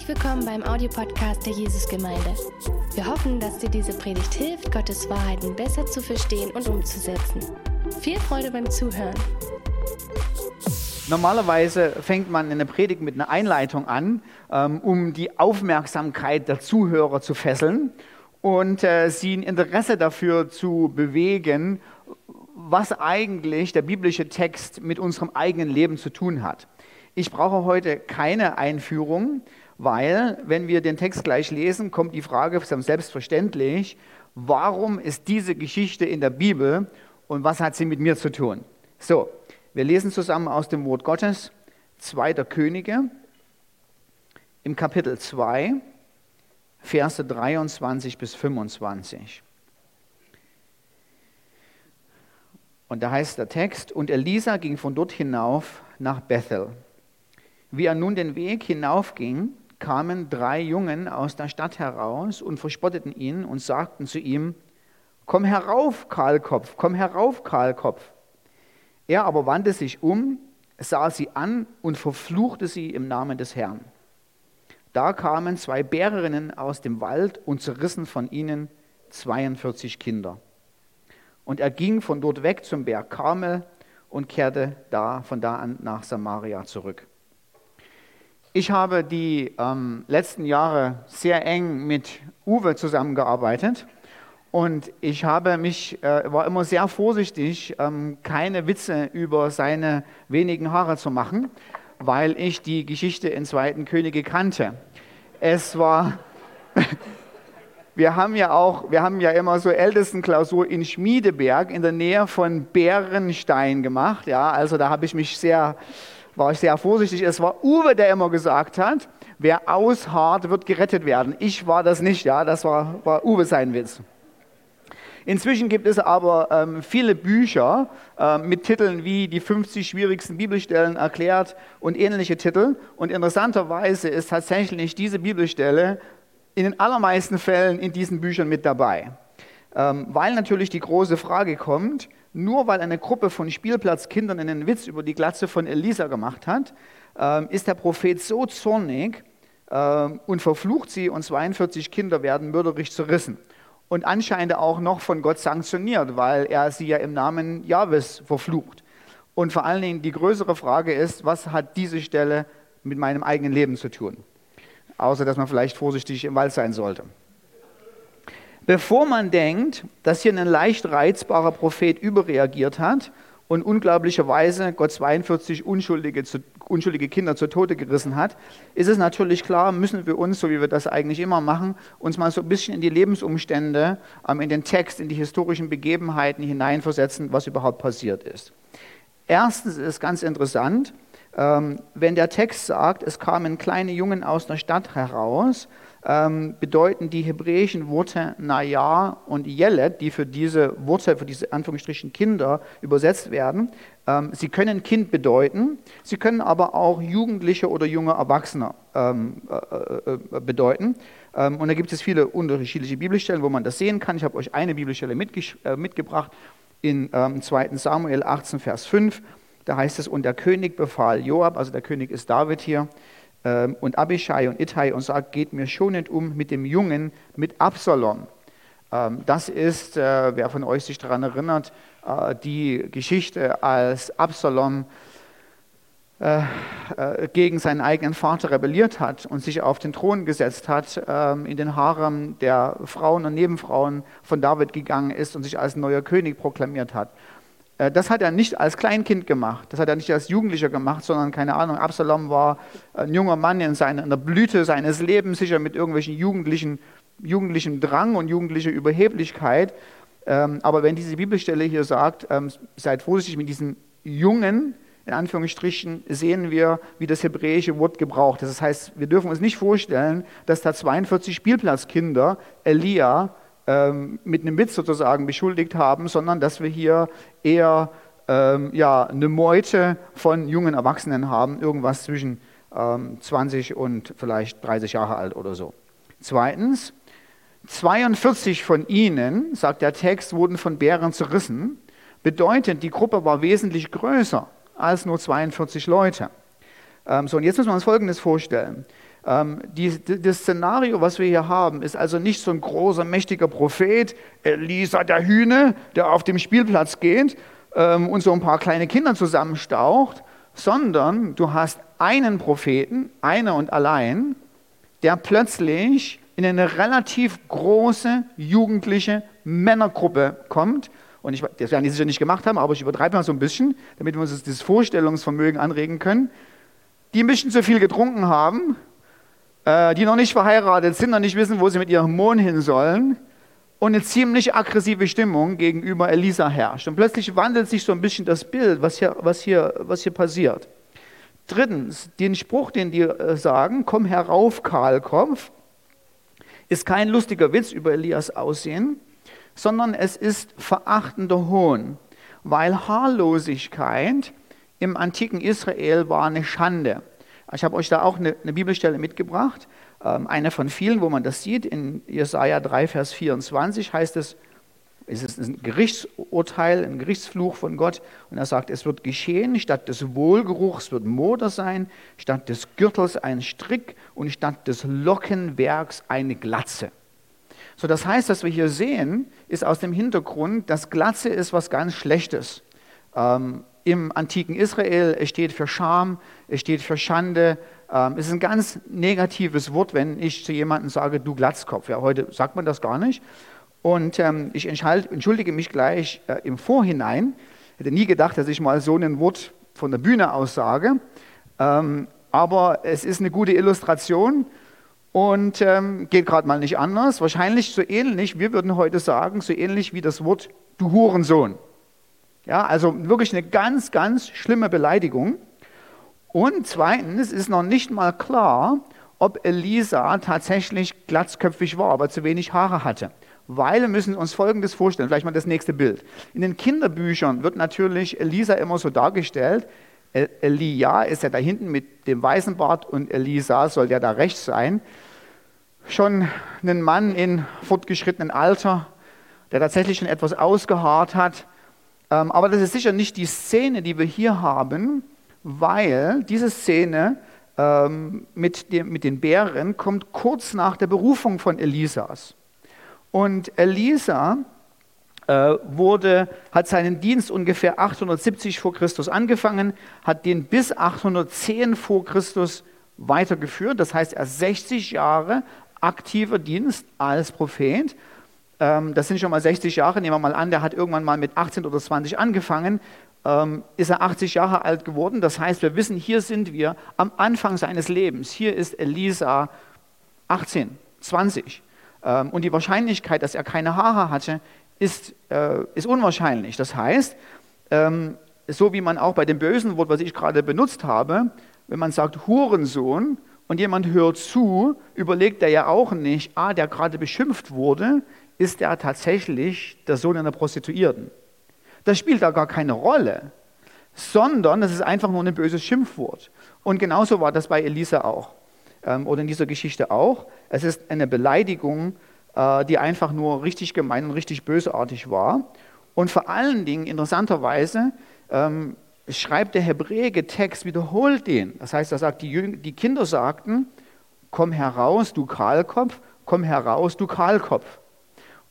Herzlich willkommen beim Audiopodcast der Jesusgemeinde. Wir hoffen, dass dir diese Predigt hilft, Gottes Wahrheiten besser zu verstehen und umzusetzen. Viel Freude beim Zuhören. Normalerweise fängt man eine Predigt mit einer Einleitung an, ähm, um die Aufmerksamkeit der Zuhörer zu fesseln und äh, sie ein Interesse dafür zu bewegen, was eigentlich der biblische Text mit unserem eigenen Leben zu tun hat. Ich brauche heute keine Einführung, weil wenn wir den Text gleich lesen, kommt die Frage selbstverständlich, warum ist diese Geschichte in der Bibel und was hat sie mit mir zu tun? So, wir lesen zusammen aus dem Wort Gottes, 2. Könige, im Kapitel 2, Verse 23 bis 25. Und da heißt der Text, und Elisa ging von dort hinauf nach Bethel. Wie er nun den Weg hinaufging, kamen drei Jungen aus der Stadt heraus und verspotteten ihn und sagten zu ihm, Komm herauf, Kahlkopf, komm herauf, Kahlkopf. Er aber wandte sich um, sah sie an und verfluchte sie im Namen des Herrn. Da kamen zwei Bärerinnen aus dem Wald und zerrissen von ihnen 42 Kinder. Und er ging von dort weg zum Berg Karmel und kehrte da, von da an nach Samaria zurück. Ich habe die ähm, letzten Jahre sehr eng mit Uwe zusammengearbeitet und ich habe mich, äh, war immer sehr vorsichtig, ähm, keine Witze über seine wenigen Haare zu machen, weil ich die Geschichte in Zweiten Könige kannte. Es war, wir haben ja auch, wir haben ja immer so Ältestenklausur in Schmiedeberg in der Nähe von Bärenstein gemacht. Ja, also da habe ich mich sehr war ich sehr vorsichtig. Es war Uwe, der immer gesagt hat, wer ausharrt, wird gerettet werden. Ich war das nicht, ja, das war, war Uwe sein Witz. Inzwischen gibt es aber ähm, viele Bücher äh, mit Titeln wie die 50 schwierigsten Bibelstellen erklärt und ähnliche Titel. Und interessanterweise ist tatsächlich diese Bibelstelle in den allermeisten Fällen in diesen Büchern mit dabei. Ähm, weil natürlich die große Frage kommt, nur weil eine Gruppe von Spielplatzkindern einen Witz über die Glatze von Elisa gemacht hat, ähm, ist der Prophet so zornig ähm, und verflucht sie und 42 Kinder werden mörderisch zerrissen. Und anscheinend auch noch von Gott sanktioniert, weil er sie ja im Namen Jahwes verflucht. Und vor allen Dingen die größere Frage ist, was hat diese Stelle mit meinem eigenen Leben zu tun? Außer dass man vielleicht vorsichtig im Wald sein sollte. Bevor man denkt, dass hier ein leicht reizbarer Prophet überreagiert hat und unglaublicherweise Gott 42 unschuldige, unschuldige Kinder zu Tode gerissen hat, ist es natürlich klar, müssen wir uns, so wie wir das eigentlich immer machen, uns mal so ein bisschen in die Lebensumstände, ähm, in den Text, in die historischen Begebenheiten hineinversetzen, was überhaupt passiert ist. Erstens ist es ganz interessant, ähm, wenn der Text sagt, es kamen kleine Jungen aus der Stadt heraus, ähm, bedeuten die hebräischen Worte Naja und Yelet, die für diese Worte, für diese Anführungsstrichen Kinder übersetzt werden. Ähm, sie können Kind bedeuten, sie können aber auch Jugendliche oder junge Erwachsene ähm, äh, äh, bedeuten. Ähm, und da gibt es viele unterschiedliche Bibelstellen, wo man das sehen kann. Ich habe euch eine Bibelstelle mitge äh, mitgebracht in 2. Ähm, Samuel 18, Vers 5. Da heißt es, und der König befahl Joab, also der König ist David hier, und Abishai und Ittai und sagt, geht mir schonend um mit dem Jungen, mit Absalom. Ähm, das ist, äh, wer von euch sich daran erinnert, äh, die Geschichte, als Absalom äh, gegen seinen eigenen Vater rebelliert hat und sich auf den Thron gesetzt hat, ähm, in den Harem der Frauen und Nebenfrauen von David gegangen ist und sich als neuer König proklamiert hat. Äh, das hat er nicht als Kleinkind gemacht, das hat er nicht als Jugendlicher gemacht, sondern keine Ahnung, Absalom war ein junger Mann in, seiner, in der Blüte seines Lebens, sicher mit irgendwelchen jugendlichen, jugendlichen Drang und jugendlicher Überheblichkeit. Ähm, aber wenn diese Bibelstelle hier sagt, ähm, seid vorsichtig mit diesem Jungen, in Anführungsstrichen, sehen wir, wie das hebräische Wort gebraucht ist. Das heißt, wir dürfen uns nicht vorstellen, dass da 42 Spielplatzkinder Elia ähm, mit einem Witz sozusagen beschuldigt haben, sondern dass wir hier eher ähm, ja, eine Meute von jungen Erwachsenen haben, irgendwas zwischen ähm, 20 und vielleicht 30 Jahre alt oder so. Zweitens, 42 von ihnen, sagt der Text, wurden von Bären zerrissen. Bedeutet, die Gruppe war wesentlich größer als nur 42 Leute. Ähm, so, und jetzt muss man uns Folgendes vorstellen. Ähm, die, das Szenario, was wir hier haben, ist also nicht so ein großer, mächtiger Prophet, Elisa der Hühne, der auf dem Spielplatz geht ähm, und so ein paar kleine Kinder zusammenstaucht, sondern du hast einen Propheten, einer und allein, der plötzlich in eine relativ große jugendliche Männergruppe kommt. Und ich, das werden die sicher nicht gemacht haben, aber ich übertreibe mal so ein bisschen, damit wir uns das Vorstellungsvermögen anregen können. Die ein bisschen zu viel getrunken haben, äh, die noch nicht verheiratet sind, noch nicht wissen, wo sie mit ihrem Mohn hin sollen und eine ziemlich aggressive Stimmung gegenüber Elisa herrscht. Und plötzlich wandelt sich so ein bisschen das Bild, was hier, was hier, was hier passiert. Drittens, den Spruch, den die äh, sagen, komm herauf, Kahlkopf, ist kein lustiger Witz über Elias Aussehen, sondern es ist verachtender Hohn, weil Haarlosigkeit im antiken Israel war eine Schande. Ich habe euch da auch eine, eine Bibelstelle mitgebracht, ähm, eine von vielen, wo man das sieht. In Jesaja 3, Vers 24 heißt es, es ist ein Gerichtsurteil, ein Gerichtsfluch von Gott. Und er sagt, es wird geschehen, statt des Wohlgeruchs wird Moder sein, statt des Gürtels ein Strick und statt des Lockenwerks eine Glatze. So, das heißt, was wir hier sehen, ist aus dem Hintergrund, dass Glatze ist was ganz Schlechtes. Ähm, Im antiken Israel, es steht für Scham, es steht für Schande. Ähm, es ist ein ganz negatives Wort, wenn ich zu jemandem sage, du Glatzkopf. Ja, heute sagt man das gar nicht. Und ähm, ich entschuldige mich gleich äh, im Vorhinein. Ich hätte nie gedacht, dass ich mal so ein Wort von der Bühne aus sage. Ähm, aber es ist eine gute Illustration und ähm, geht gerade mal nicht anders. Wahrscheinlich so ähnlich, wir würden heute sagen, so ähnlich wie das Wort du Hurensohn. Ja, also wirklich eine ganz, ganz schlimme Beleidigung. Und zweitens ist noch nicht mal klar, ob Elisa tatsächlich glatzköpfig war, aber zu wenig Haare hatte. Weil wir müssen uns Folgendes vorstellen, vielleicht mal das nächste Bild. In den Kinderbüchern wird natürlich Elisa immer so dargestellt, Elia ist ja da hinten mit dem weißen Bart und Elisa soll ja da rechts sein. Schon ein Mann in fortgeschrittenem Alter, der tatsächlich schon etwas ausgeharrt hat. Ähm, aber das ist sicher nicht die Szene, die wir hier haben, weil diese Szene ähm, mit, dem, mit den Bären kommt kurz nach der Berufung von Elisas. Und Elisa äh, wurde, hat seinen Dienst ungefähr 870 vor Christus angefangen, hat den bis 810 vor Christus weitergeführt. Das heißt, er 60 Jahre aktiver Dienst als Prophet. Ähm, das sind schon mal 60 Jahre. Nehmen wir mal an, der hat irgendwann mal mit 18 oder 20 angefangen. Ähm, ist er 80 Jahre alt geworden. Das heißt, wir wissen, hier sind wir am Anfang seines Lebens. Hier ist Elisa 18, 20. Ähm, und die Wahrscheinlichkeit, dass er keine Haare hatte, ist, äh, ist unwahrscheinlich. Das heißt, so wie man auch bei dem bösen Wort, was ich gerade benutzt habe, wenn man sagt Hurensohn und jemand hört zu, überlegt er ja auch nicht, ah, der gerade beschimpft wurde, ist er tatsächlich der Sohn einer Prostituierten. Das spielt da gar keine Rolle, sondern das ist einfach nur ein böses Schimpfwort. Und genauso war das bei Elisa auch ähm, oder in dieser Geschichte auch. Es ist eine Beleidigung, äh, die einfach nur richtig gemein und richtig bösartig war. Und vor allen Dingen, interessanterweise, ähm, schreibt der hebräische Text, wiederholt den. Das heißt, er sagt, die, die Kinder sagten, komm heraus, du Kahlkopf, komm heraus, du Kahlkopf.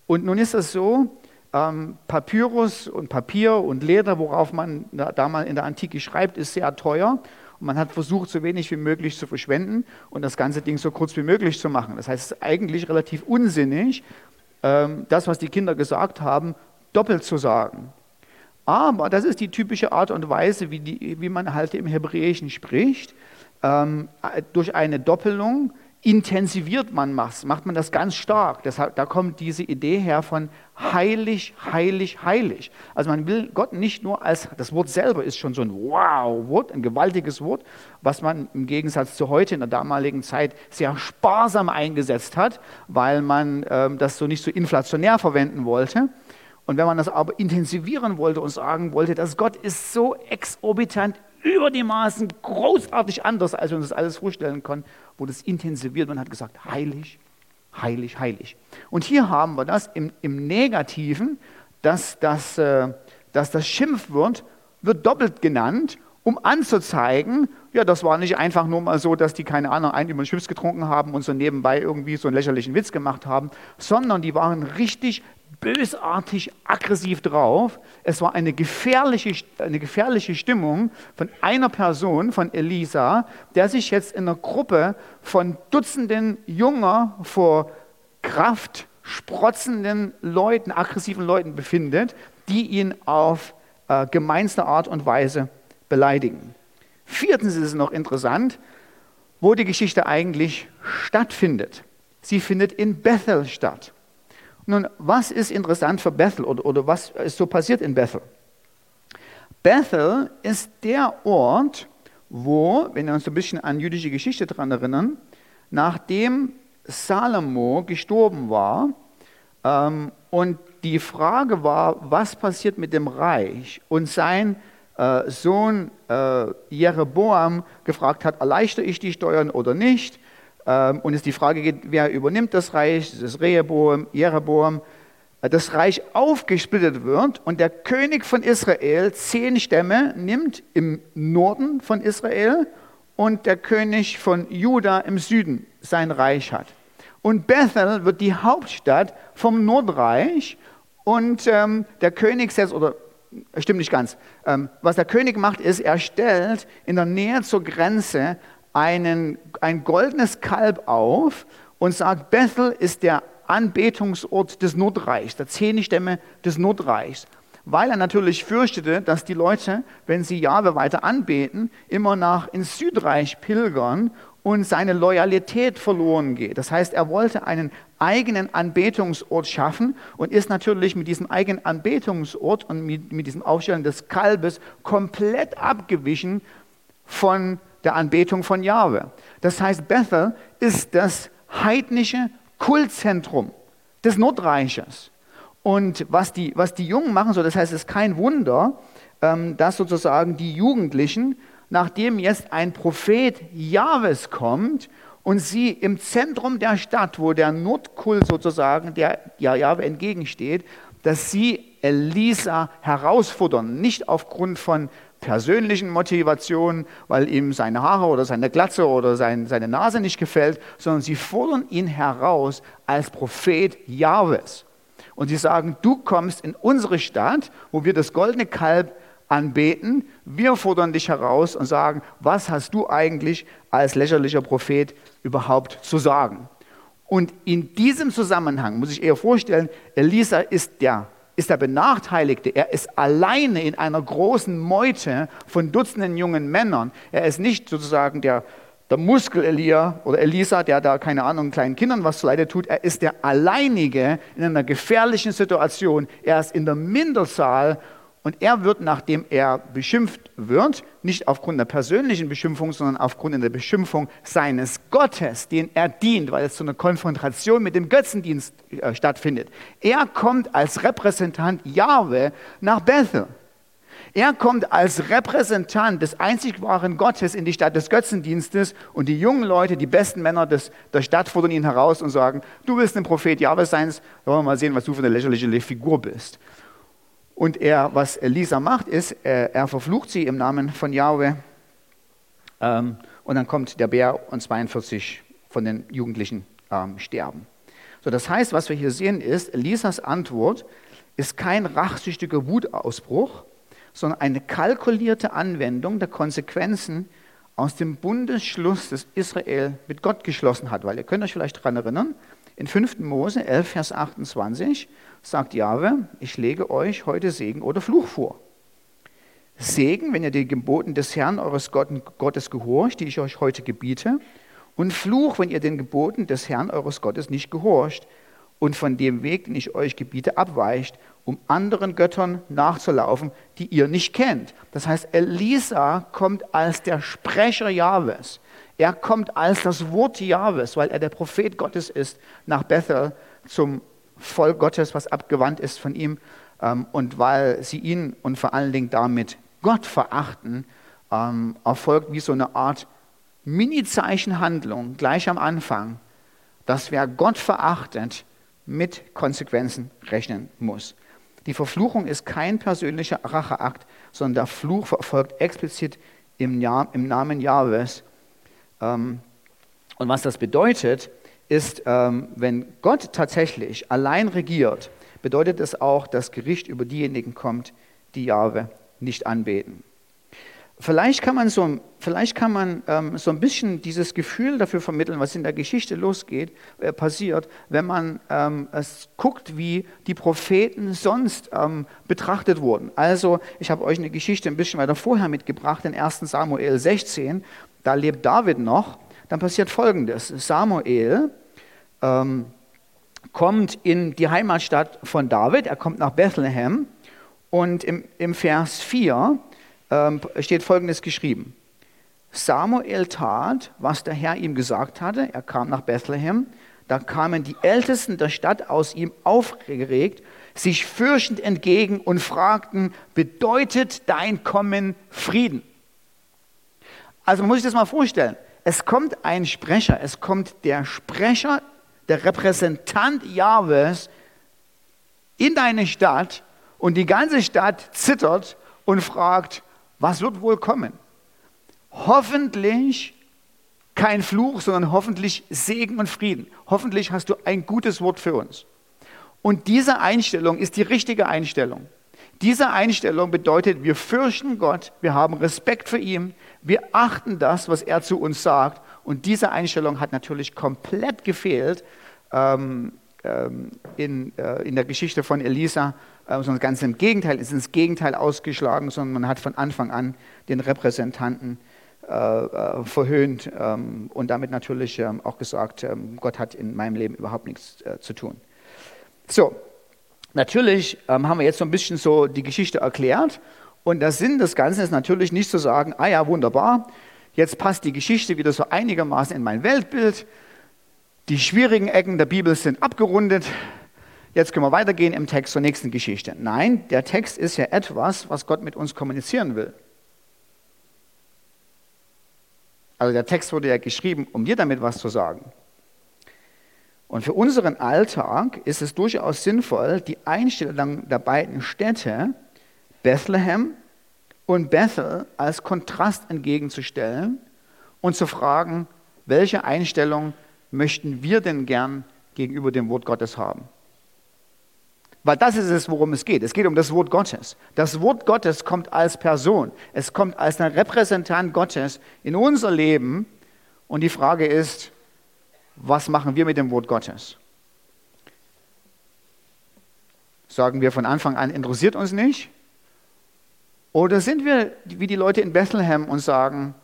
Und nun ist es so, ähm, Papyrus und Papier und Leder, worauf man damals in der Antike schreibt, ist sehr teuer. Und man hat versucht, so wenig wie möglich zu verschwenden und das ganze Ding so kurz wie möglich zu machen. Das heißt, es ist eigentlich relativ unsinnig, ähm, das, was die Kinder gesagt haben, doppelt zu sagen. Aber das ist die typische Art und Weise, wie, die, wie man halt im Hebräischen spricht. Ähm, durch eine Doppelung intensiviert man was, macht man das ganz stark. Deshalb, da kommt diese Idee her von heilig, heilig, heilig. Also man will Gott nicht nur als, das Wort selber ist schon so ein Wow-Wort, ein gewaltiges Wort, was man im Gegensatz zu heute in der damaligen Zeit sehr sparsam eingesetzt hat, weil man ähm, das so nicht so inflationär verwenden wollte. Und wenn man das aber intensivieren wollte und sagen wollte, dass Gott ist so exorbitant über die Maßen großartig anders, als wir uns das alles vorstellen können, wurde es intensiviert. Man hat gesagt, heilig, heilig, heilig. Und hier haben wir das im, im Negativen, dass das, äh, dass das Schimpfwort wird doppelt genannt, um anzuzeigen, ja, das war nicht einfach nur mal so, dass die, keine Ahnung, einen über den Schiffs getrunken haben und so nebenbei irgendwie so einen lächerlichen Witz gemacht haben, sondern die waren richtig bösartig, aggressiv drauf. Es war eine gefährliche, eine gefährliche Stimmung von einer Person, von Elisa, der sich jetzt in einer Gruppe von Dutzenden junger, vor Kraft sprotzenden Leuten, aggressiven Leuten befindet, die ihn auf äh, gemeinste Art und Weise beleidigen. Viertens ist es noch interessant, wo die Geschichte eigentlich stattfindet. Sie findet in Bethel statt. Nun, was ist interessant für Bethel oder, oder was ist so passiert in Bethel? Bethel ist der Ort, wo, wenn wir uns ein bisschen an jüdische Geschichte daran erinnern, nachdem Salomo gestorben war ähm, und die Frage war, was passiert mit dem Reich und sein äh, Sohn äh, Jeroboam gefragt hat, erleichtere ich die Steuern oder nicht? Ähm, und es die Frage geht, wer übernimmt das Reich? Das Rehoboam, Jeroboam. Äh, das Reich aufgesplittet wird und der König von Israel zehn Stämme nimmt im Norden von Israel und der König von Juda im Süden sein Reich hat. Und Bethel wird die Hauptstadt vom Nordreich und ähm, der König setzt, oder stimmt nicht ganz, ähm, was der König macht, ist, er stellt in der Nähe zur Grenze einen, ein goldenes Kalb auf und sagt, Bethel ist der Anbetungsort des Nordreichs, der zehn Stämme des Nordreichs. Weil er natürlich fürchtete, dass die Leute, wenn sie Jahwe weiter anbeten, immer nach ins Südreich pilgern und seine Loyalität verloren geht. Das heißt, er wollte einen eigenen Anbetungsort schaffen und ist natürlich mit diesem eigenen Anbetungsort und mit, mit diesem Aufstellen des Kalbes komplett abgewichen von der Anbetung von Jahwe. Das heißt, Bethel ist das heidnische Kultzentrum des Nordreiches. Und was die, was die Jungen machen, so das heißt, es ist kein Wunder, ähm, dass sozusagen die Jugendlichen, nachdem jetzt ein Prophet Jahwes kommt und sie im Zentrum der Stadt, wo der Nordkult sozusagen, der ja Jahwe entgegensteht, dass sie Elisa herausfordern, nicht aufgrund von persönlichen Motivationen, weil ihm seine Haare oder seine Glatze oder sein, seine Nase nicht gefällt, sondern sie fordern ihn heraus als Prophet Jahwes. Und sie sagen, du kommst in unsere Stadt, wo wir das goldene Kalb anbeten. Wir fordern dich heraus und sagen, was hast du eigentlich als lächerlicher Prophet überhaupt zu sagen? Und in diesem Zusammenhang muss ich eher vorstellen, Elisa ist der ist der Benachteiligte. Er ist alleine in einer großen Meute von Dutzenden jungen Männern. Er ist nicht sozusagen der, der Muskel-Elia oder Elisa, der da, keine Ahnung, kleinen Kindern was zuleide tut. Er ist der Alleinige in einer gefährlichen Situation. Er ist in der Minderzahl und er wird, nachdem er beschimpft wird, nicht aufgrund der persönlichen Beschimpfung, sondern aufgrund der Beschimpfung seines Gottes, den er dient, weil es zu einer Konfrontation mit dem Götzendienst äh, stattfindet. Er kommt als Repräsentant Jahwe nach Bethel. Er kommt als Repräsentant des einzig wahren Gottes in die Stadt des Götzendienstes und die jungen Leute, die besten Männer des, der Stadt fordern ihn heraus und sagen, du willst ein Prophet Jahwe sein, wollen wir mal sehen, was du für eine lächerliche Figur bist. Und er, was Elisa macht, ist, er, er verflucht sie im Namen von Yahweh. Ähm, und dann kommt der Bär und 42 von den Jugendlichen ähm, sterben. So, das heißt, was wir hier sehen ist, Elisas Antwort ist kein rachsüchtiger Wutausbruch, sondern eine kalkulierte Anwendung der Konsequenzen aus dem Bundesschluss, das Israel mit Gott geschlossen hat. Weil ihr könnt euch vielleicht daran erinnern, in 5. Mose 11, Vers 28 sagt Jahwe, ich lege euch heute Segen oder Fluch vor. Segen, wenn ihr den Geboten des Herrn eures Gottes gehorcht, die ich euch heute gebiete, und Fluch, wenn ihr den Geboten des Herrn eures Gottes nicht gehorcht und von dem Weg, den ich euch gebiete, abweicht, um anderen Göttern nachzulaufen, die ihr nicht kennt. Das heißt, Elisa kommt als der Sprecher Jahwes. Er kommt als das Wort Jahwes, weil er der Prophet Gottes ist, nach Bethel zum Volk Gottes, was abgewandt ist von ihm. Ähm, und weil sie ihn und vor allen Dingen damit Gott verachten, ähm, erfolgt wie so eine Art Mini-Zeichenhandlung gleich am Anfang, dass wer Gott verachtet, mit Konsequenzen rechnen muss. Die Verfluchung ist kein persönlicher Racheakt, sondern der Fluch verfolgt explizit im, Namen Jahwes. Ähm, und was das bedeutet, ist, ähm, wenn Gott tatsächlich allein regiert, bedeutet es auch, dass Gericht über diejenigen kommt, die Jahwe nicht anbeten. Vielleicht kann man, so, vielleicht kann man ähm, so ein bisschen dieses Gefühl dafür vermitteln, was in der Geschichte losgeht, äh, passiert, wenn man ähm, es guckt, wie die Propheten sonst ähm, betrachtet wurden. Also, ich habe euch eine Geschichte ein bisschen weiter vorher mitgebracht, in 1 Samuel 16. Da lebt David noch. Dann passiert Folgendes. Samuel ähm, kommt in die Heimatstadt von David, er kommt nach Bethlehem und im, im Vers 4 ähm, steht Folgendes geschrieben. Samuel tat, was der Herr ihm gesagt hatte. Er kam nach Bethlehem. Da kamen die Ältesten der Stadt aus ihm aufgeregt, sich fürchtend entgegen und fragten, bedeutet dein Kommen Frieden? Also man muss sich das mal vorstellen. Es kommt ein Sprecher, es kommt der Sprecher, der Repräsentant Jahwes in deine Stadt und die ganze Stadt zittert und fragt, was wird wohl kommen? Hoffentlich kein Fluch, sondern hoffentlich Segen und Frieden. Hoffentlich hast du ein gutes Wort für uns. Und diese Einstellung ist die richtige Einstellung. Diese Einstellung bedeutet, wir fürchten Gott, wir haben Respekt für ihn, wir achten das, was er zu uns sagt. Und diese Einstellung hat natürlich komplett gefehlt ähm, ähm, in, äh, in der Geschichte von Elisa äh, sondern ganz im Gegenteil, ist ins Gegenteil ausgeschlagen, sondern man hat von Anfang an den Repräsentanten äh, äh, verhöhnt ähm, und damit natürlich ähm, auch gesagt, ähm, Gott hat in meinem Leben überhaupt nichts äh, zu tun. So, natürlich ähm, haben wir jetzt so ein bisschen so die Geschichte erklärt und der Sinn des Ganzen ist natürlich nicht zu sagen, ah ja, wunderbar, jetzt passt die Geschichte wieder so einigermaßen in mein Weltbild, die schwierigen Ecken der Bibel sind abgerundet, Jetzt können wir weitergehen im Text zur nächsten Geschichte. Nein, der Text ist ja etwas, was Gott mit uns kommunizieren will. Also der Text wurde ja geschrieben, um dir damit was zu sagen. Und für unseren Alltag ist es durchaus sinnvoll, die Einstellung der beiden Städte, Bethlehem und Bethel, als Kontrast entgegenzustellen und zu fragen, welche Einstellung möchten wir denn gern gegenüber dem Wort Gottes haben? Weil das ist es, worum es geht. Es geht um das Wort Gottes. Das Wort Gottes kommt als Person. Es kommt als ein Repräsentant Gottes in unser Leben. Und die Frage ist, was machen wir mit dem Wort Gottes? Sagen wir von Anfang an, interessiert uns nicht? Oder sind wir wie die Leute in Bethlehem und sagen,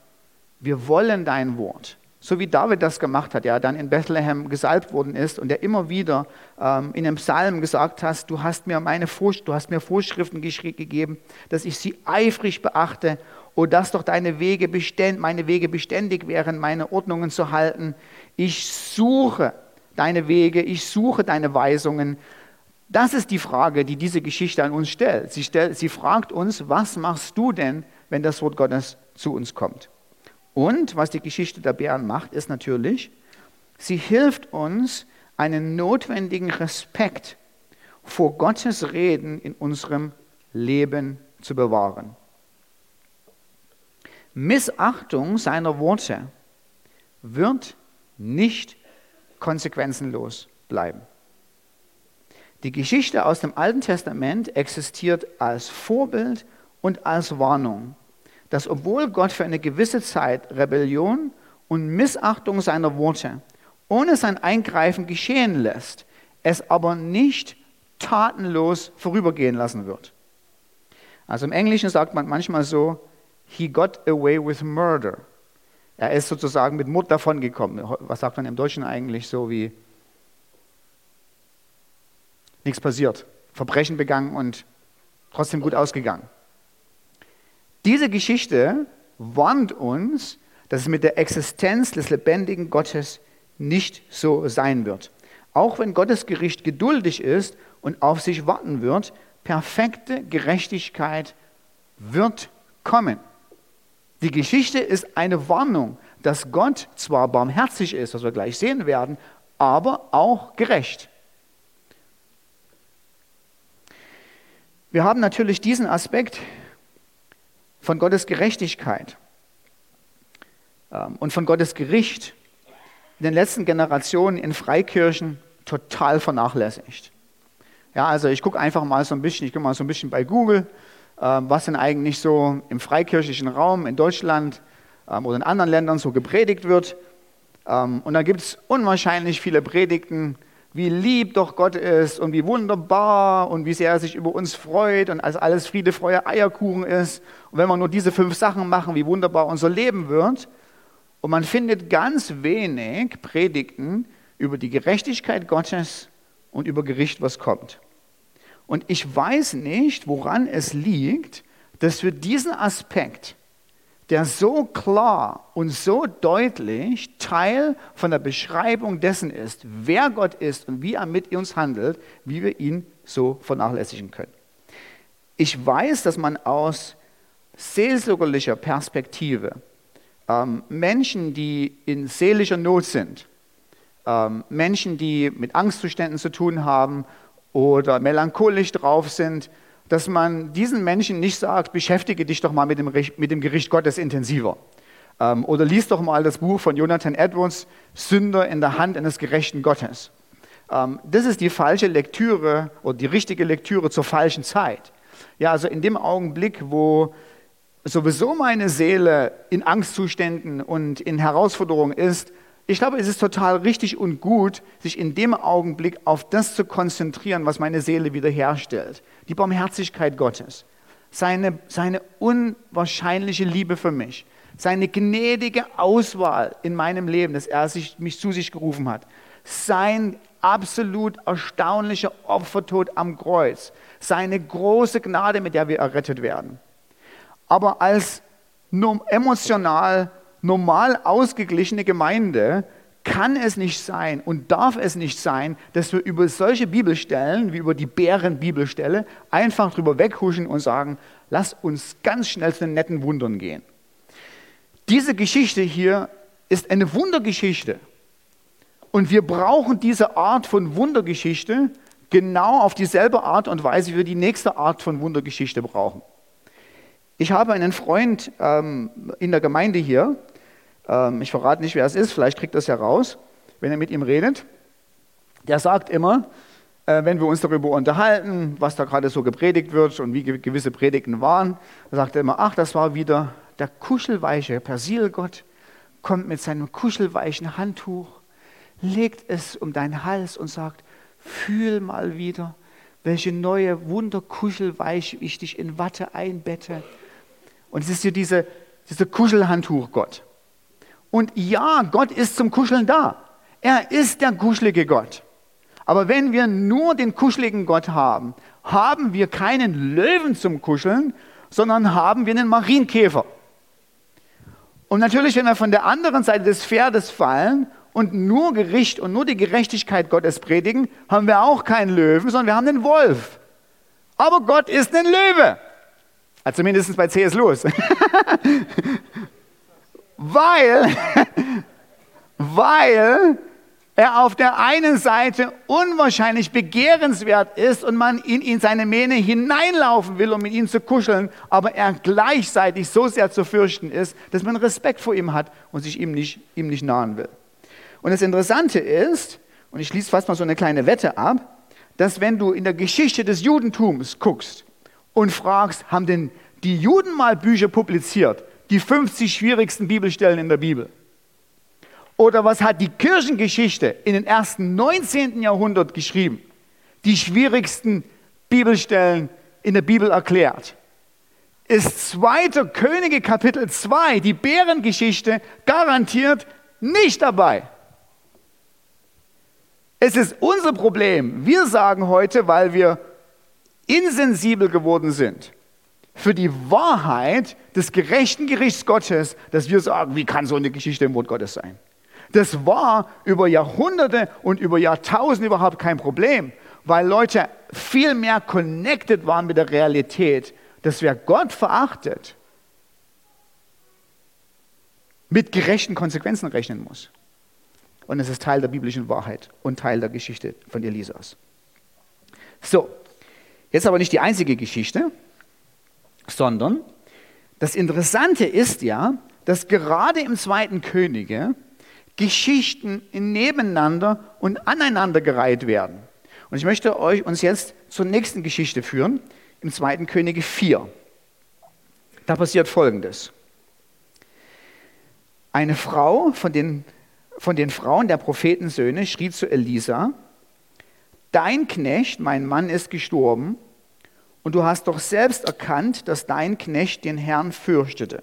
wir wollen dein Wort? so wie David das gemacht hat, der dann in Bethlehem gesalbt worden ist und der immer wieder ähm, in einem Psalm gesagt hat, du hast mir, meine du hast mir Vorschriften gegeben, dass ich sie eifrig beachte, oh, dass doch deine Wege beständ, meine Wege beständig wären, meine Ordnungen zu halten. Ich suche deine Wege, ich suche deine Weisungen. Das ist die Frage, die diese Geschichte an uns stellt. Sie, stellt, sie fragt uns, was machst du denn, wenn das Wort Gottes zu uns kommt? Und was die Geschichte der Bären macht, ist natürlich, sie hilft uns, einen notwendigen Respekt vor Gottes Reden in unserem Leben zu bewahren. Missachtung seiner Worte wird nicht konsequenzenlos bleiben. Die Geschichte aus dem Alten Testament existiert als Vorbild und als Warnung dass obwohl Gott für eine gewisse Zeit Rebellion und Missachtung seiner Worte ohne sein Eingreifen geschehen lässt, es aber nicht tatenlos vorübergehen lassen wird. Also im Englischen sagt man manchmal so, he got away with murder. Er ist sozusagen mit Mord davongekommen. Was sagt man im Deutschen eigentlich so wie nichts passiert, Verbrechen begangen und trotzdem gut ausgegangen. Diese Geschichte warnt uns, dass es mit der Existenz des lebendigen Gottes nicht so sein wird. Auch wenn Gottes Gericht geduldig ist und auf sich warten wird, perfekte Gerechtigkeit wird kommen. Die Geschichte ist eine Warnung, dass Gott zwar barmherzig ist, was wir gleich sehen werden, aber auch gerecht. Wir haben natürlich diesen Aspekt von Gottes Gerechtigkeit. ähm, und von Gottes Gericht in den letzten Generationen in Freikirchen total vernachlässigt. Ja, also ich gucke einfach mal so ein bisschen, ich gucke mal so ein bisschen bei Google, was denn eigentlich so im freikirchlichen Raum in Deutschland ähm, oder in anderen Ländern so gepredigt wird. Ähm, und da gibt es unwahrscheinlich viele Predigten, wie lieb doch Gott ist und wie wunderbar und wie sehr er sich über uns freut und als alles Friede, Freude, Eierkuchen ist. Und wenn wir nur diese fünf Sachen machen, wie wunderbar unser Leben wird. Und man findet ganz wenig Predigten über die Gerechtigkeit Gottes und über Gericht, was kommt. Und ich weiß nicht, woran es liegt, dass wir diesen Aspekt, der so klar und so deutlich Teil von der Beschreibung dessen ist, wer Gott ist und wie er mit uns handelt, wie wir ihn so vernachlässigen können. Ich weiß, dass man aus seelsorgerlicher Perspektive ähm, Menschen, die in seelischer Not sind, ähm, Menschen, die mit Angstzuständen zu tun haben oder melancholisch drauf sind, dass man diesen Menschen nicht sagt, beschäftige dich doch mal mit dem, mit dem Gericht Gottes intensiver. Ähm, oder lies doch mal das Buch von Jonathan Edwards, Sünder in der Hand eines gerechten Gottes. Ähm, das ist die falsche Lektüre oder die richtige Lektüre zur falschen Zeit. Ja, also in dem Augenblick, wo sowieso meine Seele in Angstzuständen und in Herausforderungen ist, ich glaube, es ist total richtig und gut, sich in dem Augenblick auf das zu konzentrieren, was meine Seele wiederherstellt. Die Barmherzigkeit Gottes, seine, seine unwahrscheinliche Liebe für mich, seine gnädige Auswahl in meinem Leben, dass er sich, mich zu sich gerufen hat, sein absolut erstaunlicher Opfertod am Kreuz, seine große Gnade, mit der wir errettet werden. Aber als emotional normal ausgeglichene Gemeinde kann es nicht sein und darf es nicht sein, dass wir über solche Bibelstellen wie über die Bären-Bibelstelle einfach drüber weghuschen und sagen, lass uns ganz schnell zu den netten Wundern gehen. Diese Geschichte hier ist eine Wundergeschichte. Und wir brauchen diese Art von Wundergeschichte genau auf dieselbe Art und Weise, wie wir die nächste Art von Wundergeschichte brauchen. Ich habe einen Freund ähm, in der Gemeinde hier, ähm, ich verrate nicht, wer es ist, vielleicht kriegt das ja raus, wenn ihr mit ihm redet. Der sagt immer, äh, wenn wir uns darüber unterhalten, was da gerade so gepredigt wird und wie gewisse Predigten waren, da sagt er immer, ach, das war wieder der kuschelweiche Persilgott, kommt mit seinem kuschelweichen Handtuch, legt es um deinen Hals und sagt, fühl mal wieder, welche neue Wunderkuschelweich ich dich in Watte einbette. Und es ist hier diese, dieser Kuschelhandtuch Gott. Und ja, Gott ist zum Kuscheln da. Er ist der kuschelige Gott. Aber wenn wir nur den kuscheligen Gott haben, haben wir keinen Löwen zum Kuscheln, sondern haben wir einen Marienkäfer. Und natürlich, wenn wir von der anderen Seite des Pferdes fallen und nur Gericht und nur die Gerechtigkeit Gottes predigen, haben wir auch keinen Löwen, sondern wir haben einen Wolf. Aber Gott ist ein Löwe. Also zumindest bei C.S. Lewis. weil, weil er auf der einen Seite unwahrscheinlich begehrenswert ist und man in, in seine Mähne hineinlaufen will, um mit ihm zu kuscheln, aber er gleichzeitig so sehr zu fürchten ist, dass man Respekt vor ihm hat und sich ihm nicht, ihm nicht nahen will. Und das Interessante ist, und ich schließe fast mal so eine kleine Wette ab, dass wenn du in der Geschichte des Judentums guckst und fragst, haben denn die Juden mal Bücher publiziert, die 50 schwierigsten Bibelstellen in der Bibel? Oder was hat die Kirchengeschichte in den ersten 19. Jahrhundert geschrieben? Die schwierigsten Bibelstellen in der Bibel erklärt. Ist 2. Könige Kapitel 2, die Bärengeschichte, garantiert nicht dabei. Es ist unser Problem. Wir sagen heute, weil wir insensibel geworden sind, für die Wahrheit des gerechten Gerichts Gottes, dass wir sagen, wie kann so eine Geschichte im Wort Gottes sein? Das war über Jahrhunderte und über Jahrtausende überhaupt kein Problem, weil Leute viel mehr connected waren mit der Realität, dass wer Gott verachtet, mit gerechten Konsequenzen rechnen muss. Und es ist Teil der biblischen Wahrheit und Teil der Geschichte von Elisas. So, jetzt aber nicht die einzige Geschichte, sondern das Interessante ist ja, dass gerade im zweiten Könige Geschichten nebeneinander und aneinandergereiht werden. Und ich möchte euch uns jetzt zur nächsten Geschichte führen, im zweiten Könige 4. Da passiert Folgendes. Eine Frau von den, von den Frauen der Prophetensöhne schrie zu Elisa, dein Knecht, mein Mann, ist gestorben, und du hast doch selbst erkannt, dass dein Knecht den Herrn fürchtete.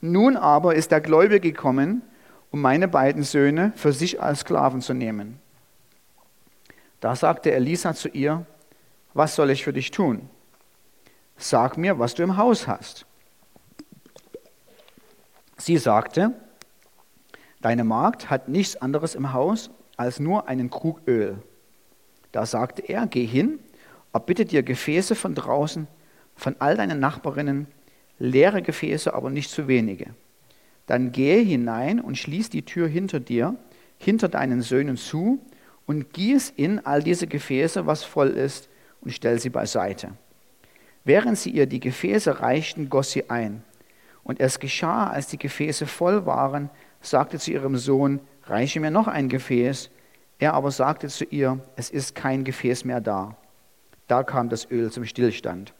Nun aber ist der Gläubige gekommen, um meine beiden Söhne für sich als Sklaven zu nehmen. Da sagte Elisa zu ihr, was soll ich für dich tun? Sag mir, was du im Haus hast. Sie sagte, deine Magd hat nichts anderes im Haus als nur einen Krug Öl. Da sagte er, geh hin, erbitte dir Gefäße von draußen, von all deinen Nachbarinnen, leere Gefäße, aber nicht zu wenige. Dann gehe hinein und schließ die Tür hinter dir, hinter deinen Söhnen zu und gieß in all diese Gefäße, was voll ist, und stell sie beiseite. Während sie ihr die Gefäße reichten, goss sie ein. Und es geschah, als die Gefäße voll waren, sagte zu ihrem Sohn, reiche mir noch ein Gefäß. Er aber sagte zu ihr, es ist kein Gefäß mehr da. Da kam das Öl zum Stillstand.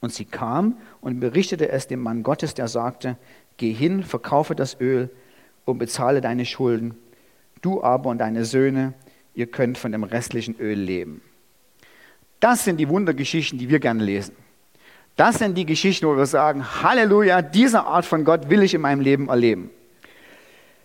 Und sie kam und berichtete es dem Mann Gottes, der sagte, geh hin, verkaufe das Öl und bezahle deine Schulden. Du aber und deine Söhne ihr könnt von dem restlichen Öl leben. Das sind die Wundergeschichten, die wir gerne lesen. Das sind die Geschichten, wo wir sagen, Halleluja, diese Art von Gott will ich in meinem Leben erleben.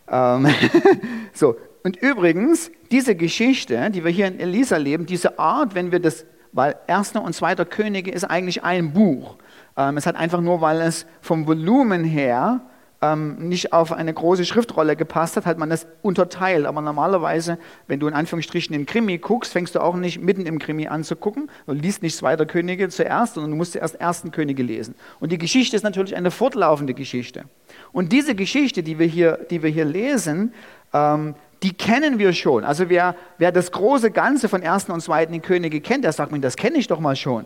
Ähm so, und übrigens, diese Geschichte, die wir hier in Elisa leben, diese Art, wenn wir das, weil erster und zweiter Könige ist eigentlich ein Buch. Ähm, es hat einfach nur, weil es vom Volumen her ähm, nicht auf eine große Schriftrolle gepasst hat, hat man das unterteilt. Aber normalerweise, wenn du in Anführungsstrichen den Krimi guckst, fängst du auch nicht mitten im Krimi an zu gucken. Du liest nicht Zweiter Könige zuerst, sondern du musst zuerst Ersten Könige lesen. Und die Geschichte ist natürlich eine fortlaufende Geschichte. Und diese Geschichte, die wir hier, die wir hier lesen, ähm, die kennen wir schon. Also wer, wer das große Ganze von Ersten und Zweiten Könige kennt, der sagt mir, das kenne ich doch mal schon.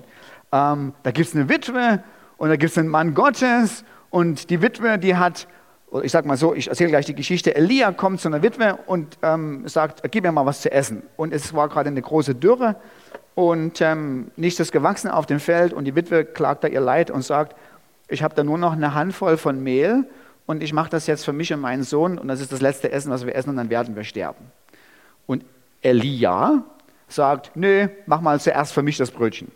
Ähm, da gibt es eine Witwe und da gibt es einen Mann Gottes und die Witwe, die hat, ich sage mal so, ich erzähle gleich die Geschichte, Elia kommt zu einer Witwe und ähm, sagt, gib mir mal was zu essen. Und es war gerade eine große Dürre und ähm, nichts ist gewachsen auf dem Feld und die Witwe klagt da ihr Leid und sagt, ich habe da nur noch eine Handvoll von Mehl und ich mache das jetzt für mich und meinen Sohn und das ist das letzte Essen, was wir essen und dann werden wir sterben. Und Elia sagt, nö, mach mal zuerst für mich das Brötchen.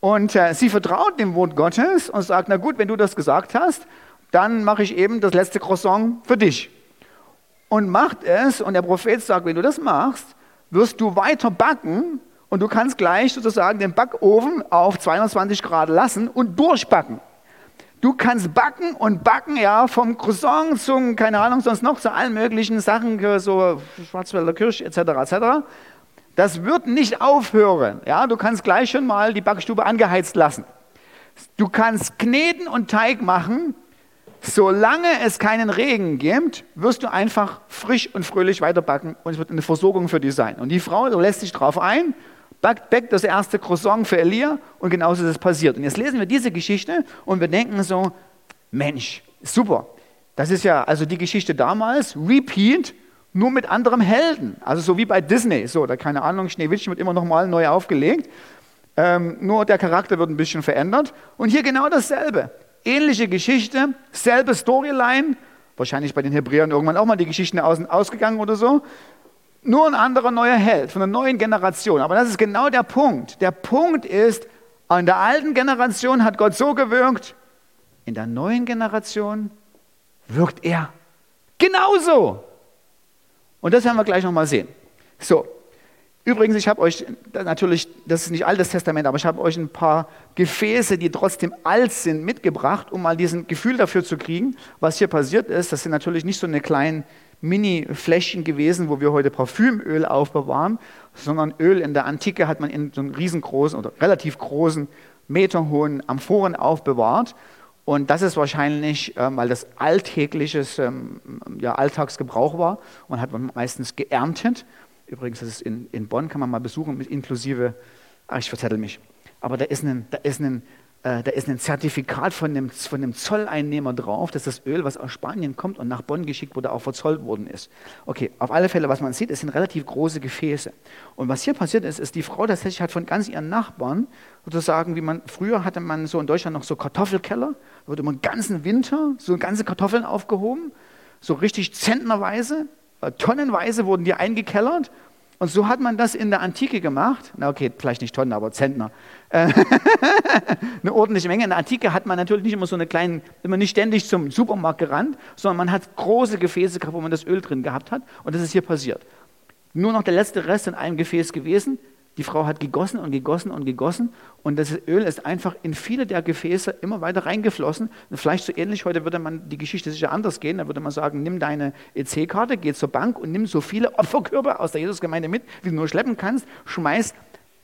Und äh, sie vertraut dem Wort Gottes und sagt, na gut, wenn du das gesagt hast, dann mache ich eben das letzte Croissant für dich. Und macht es, und der Prophet sagt, wenn du das machst, wirst du weiter backen und du kannst gleich sozusagen den Backofen auf 220 Grad lassen und durchbacken. Du kannst backen und backen, ja, vom Croissant zum, keine Ahnung, sonst noch zu allen möglichen Sachen, so Schwarzwälder Kirsch etc. etc. Das wird nicht aufhören. Ja, du kannst gleich schon mal die Backstube angeheizt lassen. Du kannst kneten und Teig machen. Solange es keinen Regen gibt, wirst du einfach frisch und fröhlich weiterbacken und es wird eine Versorgung für dich sein. Und die Frau lässt sich darauf ein, backt, backt das erste Croissant für Elia und genauso ist es passiert. Und jetzt lesen wir diese Geschichte und wir denken so, Mensch, super. Das ist ja also die Geschichte damals, Repeat, nur mit anderem Helden. Also so wie bei Disney. So, da keine Ahnung, Schneewittchen wird immer noch mal neu aufgelegt. Ähm, nur der Charakter wird ein bisschen verändert. Und hier genau dasselbe. Ähnliche Geschichte, selbe Storyline. Wahrscheinlich bei den Hebräern irgendwann auch mal die Geschichten außen ausgegangen oder so. Nur ein anderer neuer Held von einer neuen Generation. Aber das ist genau der Punkt. Der Punkt ist, in der alten Generation hat Gott so gewirkt, in der neuen Generation wirkt er genauso. Und das werden wir gleich nochmal sehen. So, übrigens, ich habe euch natürlich, das ist nicht Altes Testament, aber ich habe euch ein paar Gefäße, die trotzdem alt sind, mitgebracht, um mal diesen Gefühl dafür zu kriegen, was hier passiert ist. Das sind natürlich nicht so eine kleinen Mini-Fläschchen gewesen, wo wir heute Parfümöl aufbewahren, sondern Öl in der Antike hat man in so einem riesengroßen oder relativ großen, meterhohen Amphoren aufbewahrt. Und das ist wahrscheinlich, ähm, weil das alltägliches ähm, ja, Alltagsgebrauch war. Man hat meistens geerntet. Übrigens, das ist in, in Bonn, kann man mal besuchen, mit inklusive, ach, ich verzettel mich. Aber da ist ein, da ist ein äh, da ist ein Zertifikat von dem, von dem Zolleinnehmer drauf, dass das Öl, was aus Spanien kommt und nach Bonn geschickt wurde, auch verzollt worden ist. Okay, auf alle Fälle, was man sieht, es sind relativ große Gefäße. Und was hier passiert ist, ist, die Frau tatsächlich hat von ganz ihren Nachbarn, sozusagen, wie man, früher hatte man so in Deutschland noch so Kartoffelkeller, da wurde man den ganzen Winter so ganze Kartoffeln aufgehoben, so richtig zentnerweise, äh, tonnenweise wurden die eingekellert und so hat man das in der Antike gemacht. Na okay, vielleicht nicht Tonnen, aber Zentner. Äh, eine ordentliche Menge. In der Antike hat man natürlich nicht immer so eine kleine, immer nicht ständig zum Supermarkt gerannt, sondern man hat große Gefäße gehabt, wo man das Öl drin gehabt hat. Und das ist hier passiert. Nur noch der letzte Rest in einem Gefäß gewesen. Die Frau hat gegossen und gegossen und gegossen und das Öl ist einfach in viele der Gefäße immer weiter reingeflossen. Und vielleicht so ähnlich, heute würde man die Geschichte sicher anders gehen. Da würde man sagen, nimm deine EC-Karte, geh zur Bank und nimm so viele Opferkörper aus der Jesusgemeinde mit, wie du nur schleppen kannst, schmeiß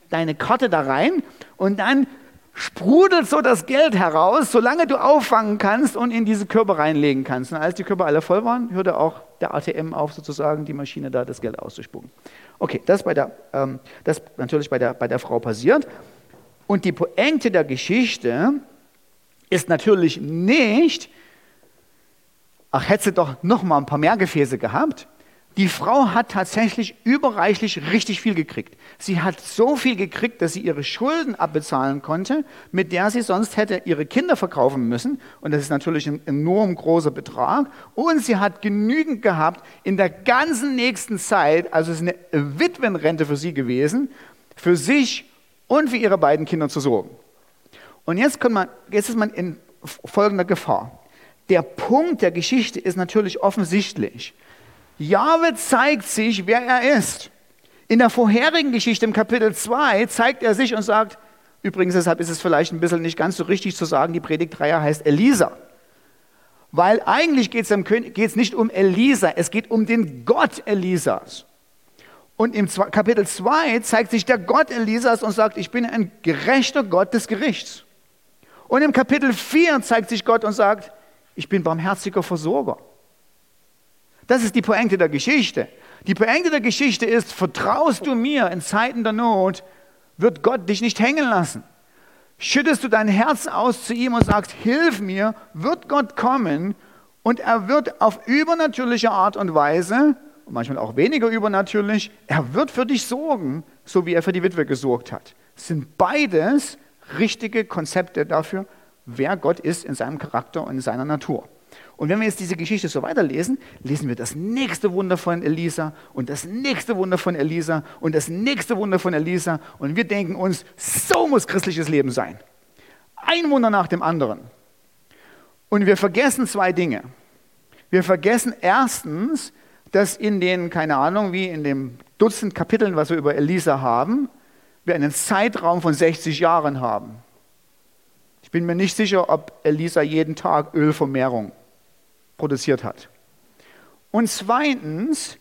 deine Karte da rein und dann sprudelt so das Geld heraus, solange du auffangen kannst und in diese Körper reinlegen kannst. Und als die Körper alle voll waren, hörte auch der ATM auf, sozusagen die Maschine da das Geld auszuspucken. Okay, das, bei der, ähm, das natürlich bei der, bei der Frau passiert. Und die Pointe der Geschichte ist natürlich nicht, ach, hätte sie doch noch mal ein paar mehr Gefäße gehabt. Die Frau hat tatsächlich überreichlich richtig viel gekriegt. Sie hat so viel gekriegt, dass sie ihre Schulden abbezahlen konnte, mit der sie sonst hätte ihre Kinder verkaufen müssen. Und das ist natürlich ein enorm großer Betrag. Und sie hat genügend gehabt in der ganzen nächsten Zeit, also es ist eine Witwenrente für sie gewesen, für sich und für ihre beiden Kinder zu sorgen. Und jetzt, man, jetzt ist man in folgender Gefahr. Der Punkt der Geschichte ist natürlich offensichtlich. Jahwe zeigt sich, wer er ist. In der vorherigen Geschichte im Kapitel 2 zeigt er sich und sagt, übrigens deshalb ist es vielleicht ein bisschen nicht ganz so richtig zu sagen, die Predigtreihe heißt Elisa. Weil eigentlich geht es nicht um Elisa, es geht um den Gott Elisas. Und im Kapitel 2 zeigt sich der Gott Elisas und sagt, ich bin ein gerechter Gott des Gerichts. Und im Kapitel 4 zeigt sich Gott und sagt, ich bin barmherziger Versorger. Das ist die Pointe der Geschichte. Die Pointe der Geschichte ist, vertraust du mir in Zeiten der Not, wird Gott dich nicht hängen lassen. Schüttest du dein Herz aus zu ihm und sagst, hilf mir, wird Gott kommen und er wird auf übernatürliche Art und Weise, und manchmal auch weniger übernatürlich, er wird für dich sorgen, so wie er für die Witwe gesorgt hat. Es sind beides richtige Konzepte dafür, wer Gott ist in seinem Charakter und in seiner Natur. Und wenn wir jetzt diese Geschichte so weiterlesen, lesen wir das nächste Wunder von Elisa und das nächste Wunder von Elisa und das nächste Wunder von Elisa. Und wir denken uns, so muss christliches Leben sein. Ein Wunder nach dem anderen. Und wir vergessen zwei Dinge. Wir vergessen erstens, dass in den, keine Ahnung, wie in dem Dutzend Kapiteln, was wir über Elisa haben, wir einen Zeitraum von 60 Jahren haben. Ich bin mir nicht sicher, ob Elisa jeden Tag Ölvermehrung produziert hat. Und zweitens,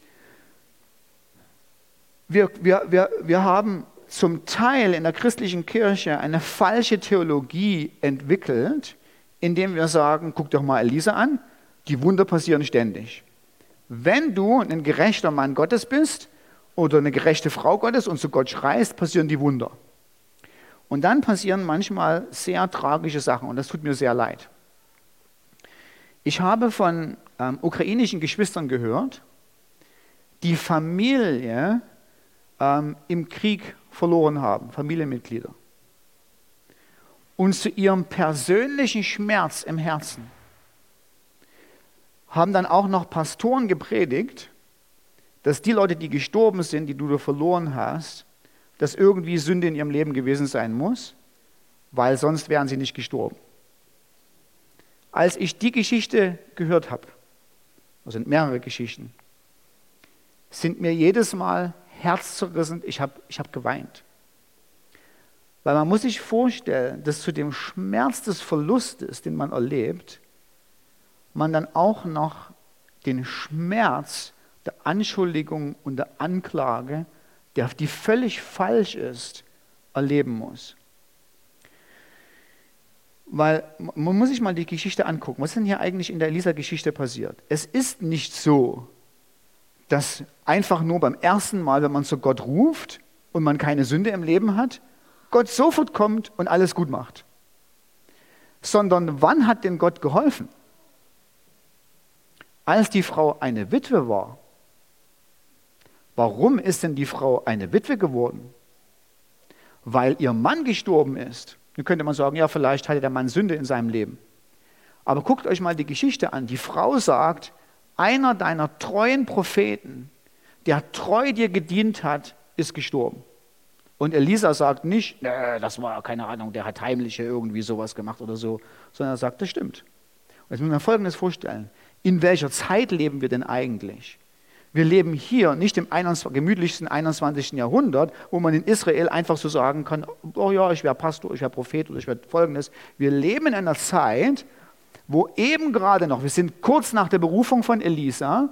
wir, wir, wir, wir haben zum Teil in der christlichen Kirche eine falsche Theologie entwickelt, indem wir sagen, guck doch mal Elisa an, die Wunder passieren ständig. Wenn du ein gerechter Mann Gottes bist oder eine gerechte Frau Gottes und zu Gott schreist, passieren die Wunder. Und dann passieren manchmal sehr tragische Sachen und das tut mir sehr leid. Ich habe von ähm, ukrainischen Geschwistern gehört, die Familie ähm, im Krieg verloren haben, Familienmitglieder. Und zu ihrem persönlichen Schmerz im Herzen haben dann auch noch Pastoren gepredigt, dass die Leute, die gestorben sind, die du verloren hast, dass irgendwie Sünde in ihrem Leben gewesen sein muss, weil sonst wären sie nicht gestorben als ich die Geschichte gehört habe, das sind mehrere Geschichten, sind mir jedes Mal herzzerrissen, ich habe ich hab geweint. Weil man muss sich vorstellen, dass zu dem Schmerz des Verlustes, den man erlebt, man dann auch noch den Schmerz der Anschuldigung und der Anklage, der, die völlig falsch ist, erleben muss. Weil man muss sich mal die Geschichte angucken. Was ist denn hier eigentlich in der Elisa-Geschichte passiert? Es ist nicht so, dass einfach nur beim ersten Mal, wenn man zu Gott ruft und man keine Sünde im Leben hat, Gott sofort kommt und alles gut macht. sondern wann hat denn Gott geholfen? Als die Frau eine Witwe war. Warum ist denn die Frau eine Witwe geworden? Weil ihr Mann gestorben ist. Nun könnte man sagen, ja, vielleicht hatte der Mann Sünde in seinem Leben. Aber guckt euch mal die Geschichte an. Die Frau sagt, einer deiner treuen Propheten, der treu dir gedient hat, ist gestorben. Und Elisa sagt nicht, nee, das war keine Ahnung, der hat heimliche irgendwie sowas gemacht oder so, sondern er sagt, das stimmt. Und jetzt müssen wir Folgendes vorstellen. In welcher Zeit leben wir denn eigentlich? Wir leben hier nicht im 21, gemütlichsten 21. Jahrhundert, wo man in Israel einfach so sagen kann, oh ja, ich wäre Pastor, ich wäre Prophet oder ich wäre Folgendes. Wir leben in einer Zeit, wo eben gerade noch, wir sind kurz nach der Berufung von Elisa,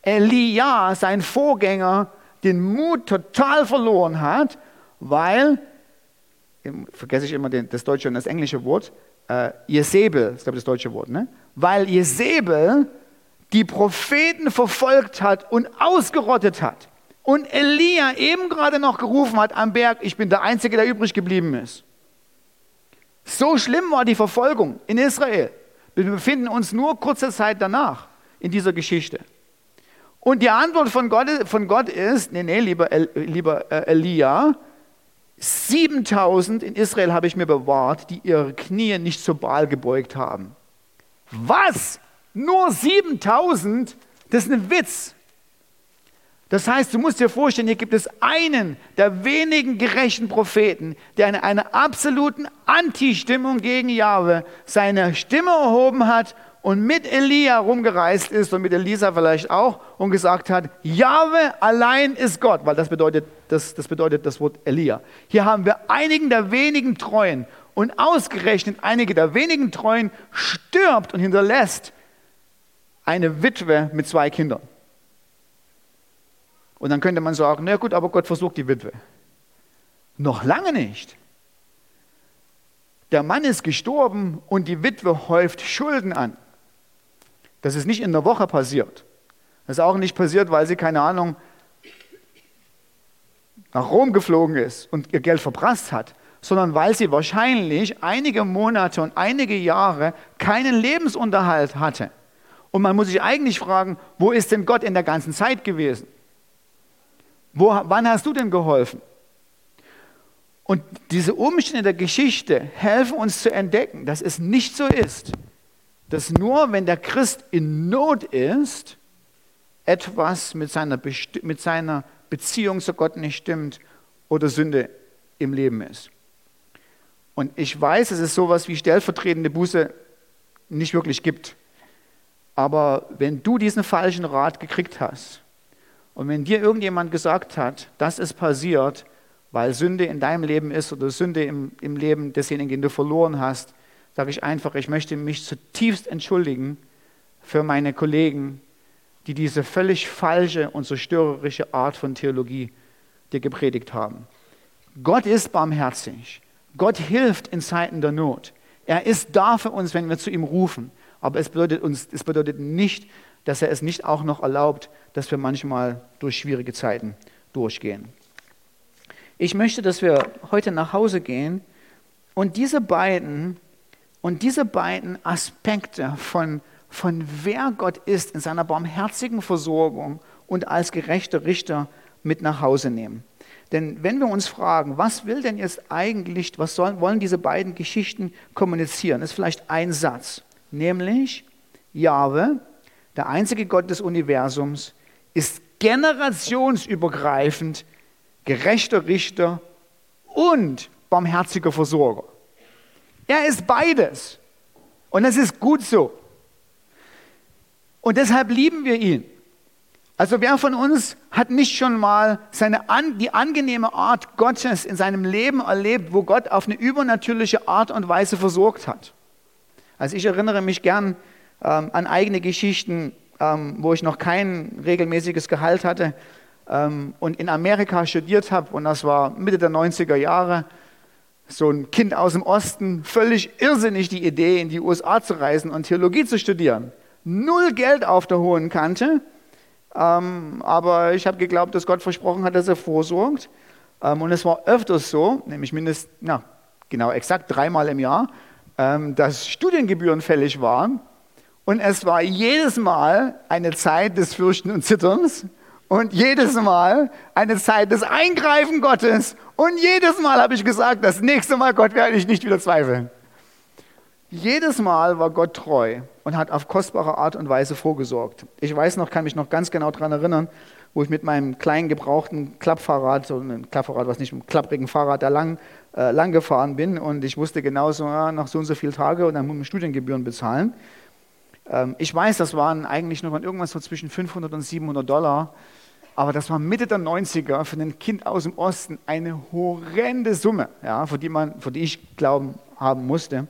Elia, sein Vorgänger, den Mut total verloren hat, weil, vergesse ich immer das deutsche und das englische Wort, äh, Jezebel, ist glaube ich das deutsche Wort, ne? weil Jezebel die Propheten verfolgt hat und ausgerottet hat. Und Elia eben gerade noch gerufen hat am Berg, ich bin der Einzige, der übrig geblieben ist. So schlimm war die Verfolgung in Israel. Wir befinden uns nur kurze Zeit danach in dieser Geschichte. Und die Antwort von Gott, von Gott ist, nee, nee, lieber, lieber äh, Elia, 7000 in Israel habe ich mir bewahrt, die ihre Knie nicht zur Baal gebeugt haben. Was? Nur 7000? Das ist ein Witz. Das heißt, du musst dir vorstellen, hier gibt es einen der wenigen gerechten Propheten, der in einer absoluten Anti-Stimmung gegen Jahwe seine Stimme erhoben hat und mit Elia rumgereist ist und mit Elisa vielleicht auch und gesagt hat, Jahwe allein ist Gott, weil das bedeutet das, das bedeutet das Wort Elia. Hier haben wir einigen der wenigen Treuen und ausgerechnet einige der wenigen Treuen stirbt und hinterlässt eine Witwe mit zwei Kindern. Und dann könnte man sagen, na gut, aber Gott versucht die Witwe. Noch lange nicht. Der Mann ist gestorben und die Witwe häuft Schulden an. Das ist nicht in der Woche passiert. Das ist auch nicht passiert, weil sie, keine Ahnung, nach Rom geflogen ist und ihr Geld verprasst hat, sondern weil sie wahrscheinlich einige Monate und einige Jahre keinen Lebensunterhalt hatte. Und man muss sich eigentlich fragen, wo ist denn Gott in der ganzen Zeit gewesen? Wo, wann hast du denn geholfen? Und diese Umstände der Geschichte helfen uns zu entdecken, dass es nicht so ist, dass nur wenn der Christ in Not ist, etwas mit seiner, mit seiner Beziehung zu Gott nicht stimmt oder Sünde im Leben ist. Und ich weiß, dass es sowas wie stellvertretende Buße nicht wirklich gibt. Aber wenn du diesen falschen Rat gekriegt hast und wenn dir irgendjemand gesagt hat, das ist passiert, weil Sünde in deinem Leben ist oder Sünde im, im Leben desjenigen, den du verloren hast, sage ich einfach, ich möchte mich zutiefst entschuldigen für meine Kollegen, die diese völlig falsche und zerstörerische Art von Theologie dir gepredigt haben. Gott ist barmherzig. Gott hilft in Zeiten der Not. Er ist da für uns, wenn wir zu ihm rufen. Aber es bedeutet, uns, es bedeutet nicht, dass er es nicht auch noch erlaubt, dass wir manchmal durch schwierige Zeiten durchgehen. Ich möchte, dass wir heute nach Hause gehen und diese beiden und diese beiden Aspekte von von wer Gott ist in seiner barmherzigen Versorgung und als gerechter Richter mit nach Hause nehmen. Denn wenn wir uns fragen, was will denn jetzt eigentlich, was sollen, wollen diese beiden Geschichten kommunizieren, ist vielleicht ein Satz, nämlich Jahwe, der einzige Gott des Universums, ist generationsübergreifend gerechter Richter und barmherziger Versorger. Er ist beides. Und es ist gut so. Und deshalb lieben wir ihn. Also wer von uns hat nicht schon mal seine, die angenehme Art Gottes in seinem Leben erlebt, wo Gott auf eine übernatürliche Art und Weise versorgt hat? Also ich erinnere mich gern ähm, an eigene Geschichten, ähm, wo ich noch kein regelmäßiges Gehalt hatte ähm, und in Amerika studiert habe und das war Mitte der 90er Jahre. So ein Kind aus dem Osten, völlig irrsinnig die Idee, in die USA zu reisen und Theologie zu studieren null Geld auf der hohen Kante, ähm, aber ich habe geglaubt, dass Gott versprochen hat, dass er vorsorgt. Ähm, und es war öfters so, nämlich mindestens, na, genau exakt dreimal im Jahr, dass Studiengebühren fällig waren. Und es war jedes Mal eine Zeit des Fürchten und Zitterns und jedes Mal eine Zeit des Eingreifen Gottes. Und jedes Mal habe ich gesagt, das nächste Mal, Gott, werde ich nicht wieder zweifeln. Jedes Mal war Gott treu und hat auf kostbare Art und Weise vorgesorgt. Ich weiß noch, kann mich noch ganz genau daran erinnern, wo ich mit meinem kleinen gebrauchten Klappfahrrad, so ein Klappfahrrad, was nicht, einem klapprigen Fahrrad da lang, äh, lang gefahren bin und ich wusste genauso, ja, nach so und so vielen Tagen und dann muss man Studiengebühren bezahlen. Ähm, ich weiß, das waren eigentlich nur irgendwas so zwischen 500 und 700 Dollar, aber das war Mitte der 90er für ein Kind aus dem Osten eine horrende Summe, ja, für, die man, für die ich glauben haben musste.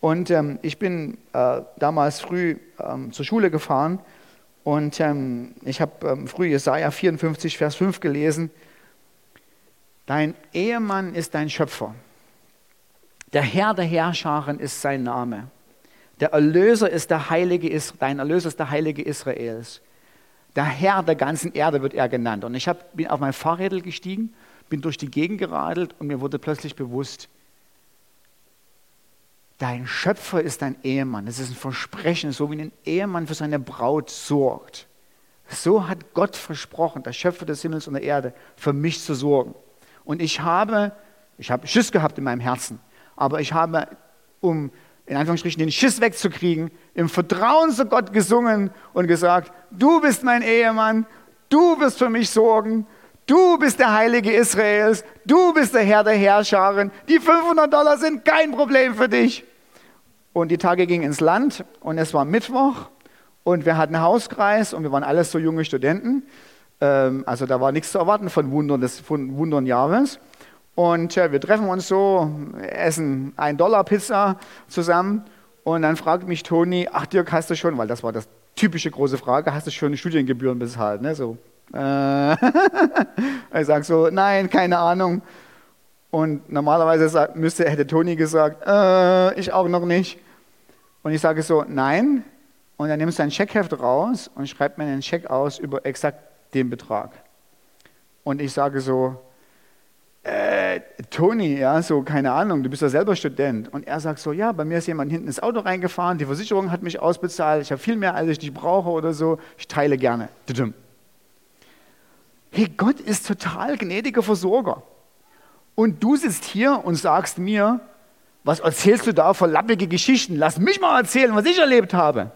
Und ähm, ich bin äh, damals früh ähm, zur Schule gefahren und ähm, ich habe ähm, früh Jesaja 54, Vers 5 gelesen. Dein Ehemann ist dein Schöpfer. Der Herr der Herrscharen ist sein Name. Der Erlöser ist der Heilige, dein Erlöser ist der Heilige Israels. Der Herr der ganzen Erde wird er genannt. Und ich hab, bin auf mein Fahrrädel gestiegen, bin durch die Gegend geradelt und mir wurde plötzlich bewusst, dein Schöpfer ist dein Ehemann. Das ist ein Versprechen, so wie ein Ehemann für seine Braut sorgt. So hat Gott versprochen, der Schöpfer des Himmels und der Erde, für mich zu sorgen. Und ich habe, ich habe Schiss gehabt in meinem Herzen, aber ich habe, um in Anführungsstrichen den Schiss wegzukriegen, im Vertrauen zu Gott gesungen und gesagt, du bist mein Ehemann, du wirst für mich sorgen, Du bist der Heilige Israels, du bist der Herr der Herrscharen. Die 500 Dollar sind kein Problem für dich. Und die Tage gingen ins Land und es war Mittwoch und wir hatten Hauskreis und wir waren alles so junge Studenten. Ähm, also da war nichts zu erwarten von Wundern des von Wundern Jahres. Und wir treffen uns so, essen ein Dollar Pizza zusammen und dann fragt mich Toni, ach Dirk, hast du schon, weil das war das typische große Frage, hast du schon Studiengebühren bezahlt? Ne? So, äh, ich sage so, nein, keine Ahnung. Und normalerweise sagt, müsste, hätte Toni gesagt, äh, ich auch noch nicht. Und ich sage so, nein. Und dann nimmst du ein Scheckheft raus und schreibt mir einen Scheck aus über exakt den Betrag. Und ich sage so, äh, Toni, ja, so, keine Ahnung, du bist ja selber Student. Und er sagt so, ja, bei mir ist jemand hinten ins Auto reingefahren, die Versicherung hat mich ausbezahlt, ich habe viel mehr, als ich dich brauche oder so, ich teile gerne. Hey, Gott ist total gnädiger Versorger. Und du sitzt hier und sagst mir, was erzählst du da für lappige Geschichten? Lass mich mal erzählen, was ich erlebt habe.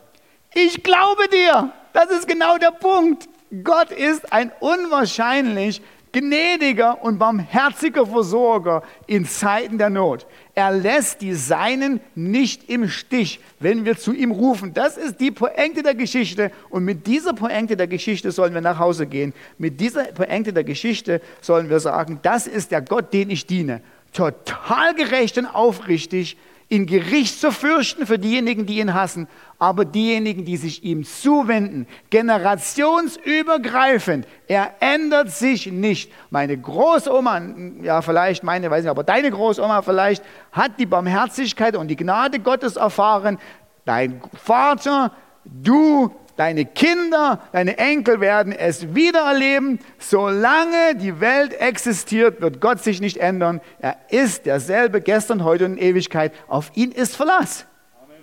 Ich glaube dir. Das ist genau der Punkt. Gott ist ein unwahrscheinlich gnädiger und barmherziger Versorger in Zeiten der Not. Er lässt die Seinen nicht im Stich, wenn wir zu ihm rufen. Das ist die Pointe der Geschichte. Und mit dieser Pointe der Geschichte sollen wir nach Hause gehen. Mit dieser Pointe der Geschichte sollen wir sagen, das ist der Gott, den ich diene. Total gerecht und aufrichtig, ihn Gericht zu fürchten für diejenigen, die ihn hassen, aber diejenigen, die sich ihm zuwenden, generationsübergreifend, er ändert sich nicht. Meine Großoma, ja vielleicht meine, weiß nicht, aber deine Großoma vielleicht, hat die Barmherzigkeit und die Gnade Gottes erfahren. Dein Vater, du Deine Kinder, deine Enkel werden es wieder erleben. Solange die Welt existiert, wird Gott sich nicht ändern. Er ist derselbe gestern, heute und in Ewigkeit. Auf ihn ist Verlass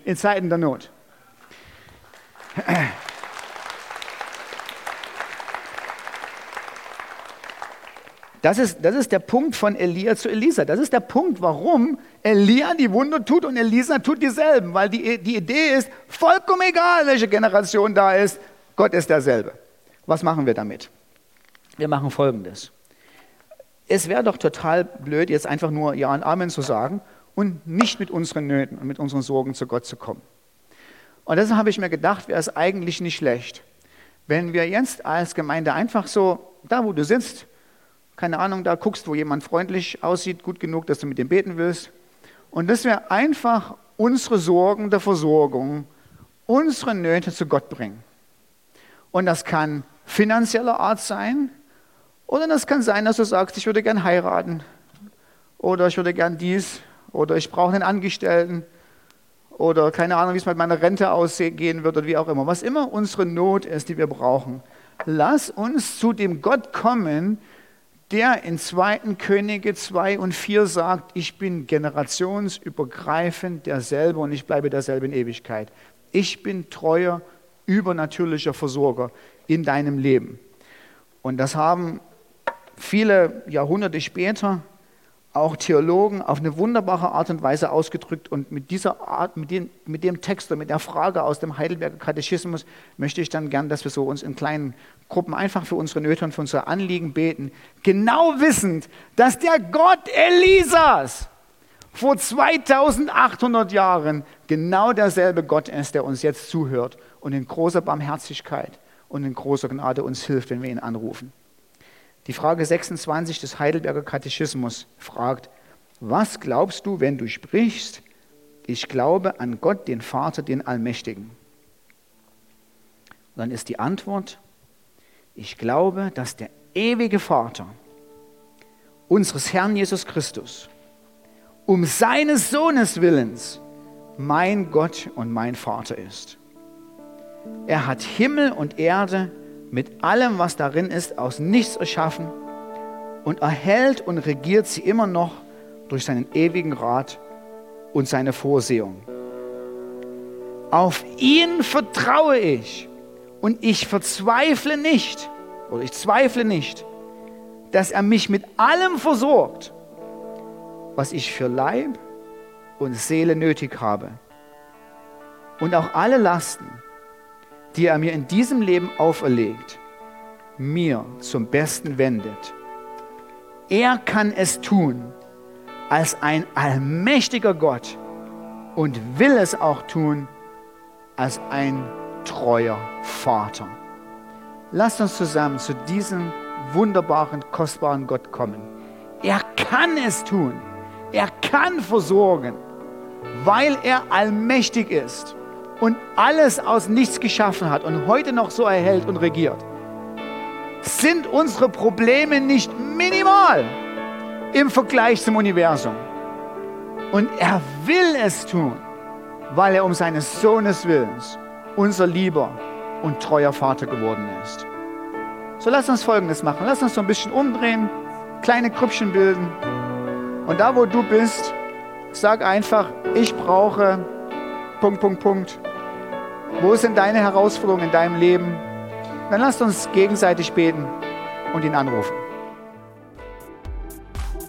in Zeiten der Not. Das ist, das ist der Punkt von Elia zu Elisa. Das ist der Punkt, warum Elia die Wunder tut und Elisa tut dieselben. Weil die, die Idee ist, vollkommen egal, welche Generation da ist, Gott ist derselbe. Was machen wir damit? Wir machen Folgendes. Es wäre doch total blöd, jetzt einfach nur Ja und Amen zu sagen und nicht mit unseren Nöten und mit unseren Sorgen zu Gott zu kommen. Und deshalb habe ich mir gedacht, wäre es eigentlich nicht schlecht, wenn wir jetzt als Gemeinde einfach so, da wo du sitzt, keine Ahnung, da guckst, wo jemand freundlich aussieht, gut genug, dass du mit ihm beten willst. Und dass wir einfach unsere Sorgen der Versorgung, unsere Nöte zu Gott bringen. Und das kann finanzieller Art sein, oder das kann sein, dass du sagst, ich würde gern heiraten, oder ich würde gern dies, oder ich brauche einen Angestellten, oder keine Ahnung, wie es mit meiner Rente aussehen wird, oder wie auch immer. Was immer unsere Not ist, die wir brauchen. Lass uns zu dem Gott kommen, der in 2. Könige 2 und 4 sagt, ich bin generationsübergreifend derselbe und ich bleibe derselbe in Ewigkeit. Ich bin treuer, übernatürlicher Versorger in deinem Leben. Und das haben viele Jahrhunderte später auch Theologen auf eine wunderbare Art und Weise ausgedrückt. Und mit dieser Art, mit dem, mit dem Text und mit der Frage aus dem Heidelberger Katechismus möchte ich dann gern, dass wir so uns in kleinen Gruppen einfach für unsere Nöte und für unsere Anliegen beten. Genau wissend, dass der Gott Elisas vor 2800 Jahren genau derselbe Gott ist, der uns jetzt zuhört und in großer Barmherzigkeit und in großer Gnade uns hilft, wenn wir ihn anrufen. Die Frage 26 des Heidelberger Katechismus fragt, was glaubst du, wenn du sprichst, ich glaube an Gott, den Vater, den Allmächtigen? Dann ist die Antwort, ich glaube, dass der ewige Vater unseres Herrn Jesus Christus um seines Sohnes willens mein Gott und mein Vater ist. Er hat Himmel und Erde mit allem, was darin ist, aus nichts erschaffen und erhält und regiert sie immer noch durch seinen ewigen Rat und seine Vorsehung. Auf ihn vertraue ich und ich verzweifle nicht oder ich zweifle nicht, dass er mich mit allem versorgt, was ich für Leib und Seele nötig habe. Und auch alle Lasten, die er mir in diesem Leben auferlegt, mir zum Besten wendet. Er kann es tun als ein allmächtiger Gott und will es auch tun als ein treuer Vater. Lasst uns zusammen zu diesem wunderbaren, kostbaren Gott kommen. Er kann es tun. Er kann versorgen, weil er allmächtig ist und alles aus nichts geschaffen hat und heute noch so erhält und regiert, sind unsere Probleme nicht minimal im Vergleich zum Universum. Und er will es tun, weil er um seines Sohnes Willens unser lieber und treuer Vater geworden ist. So lass uns Folgendes machen. Lass uns so ein bisschen umdrehen, kleine Krüppchen bilden. Und da, wo du bist, sag einfach, ich brauche Punkt, Punkt, Punkt. Wo sind deine Herausforderungen in deinem Leben? Dann lasst uns gegenseitig beten und ihn anrufen.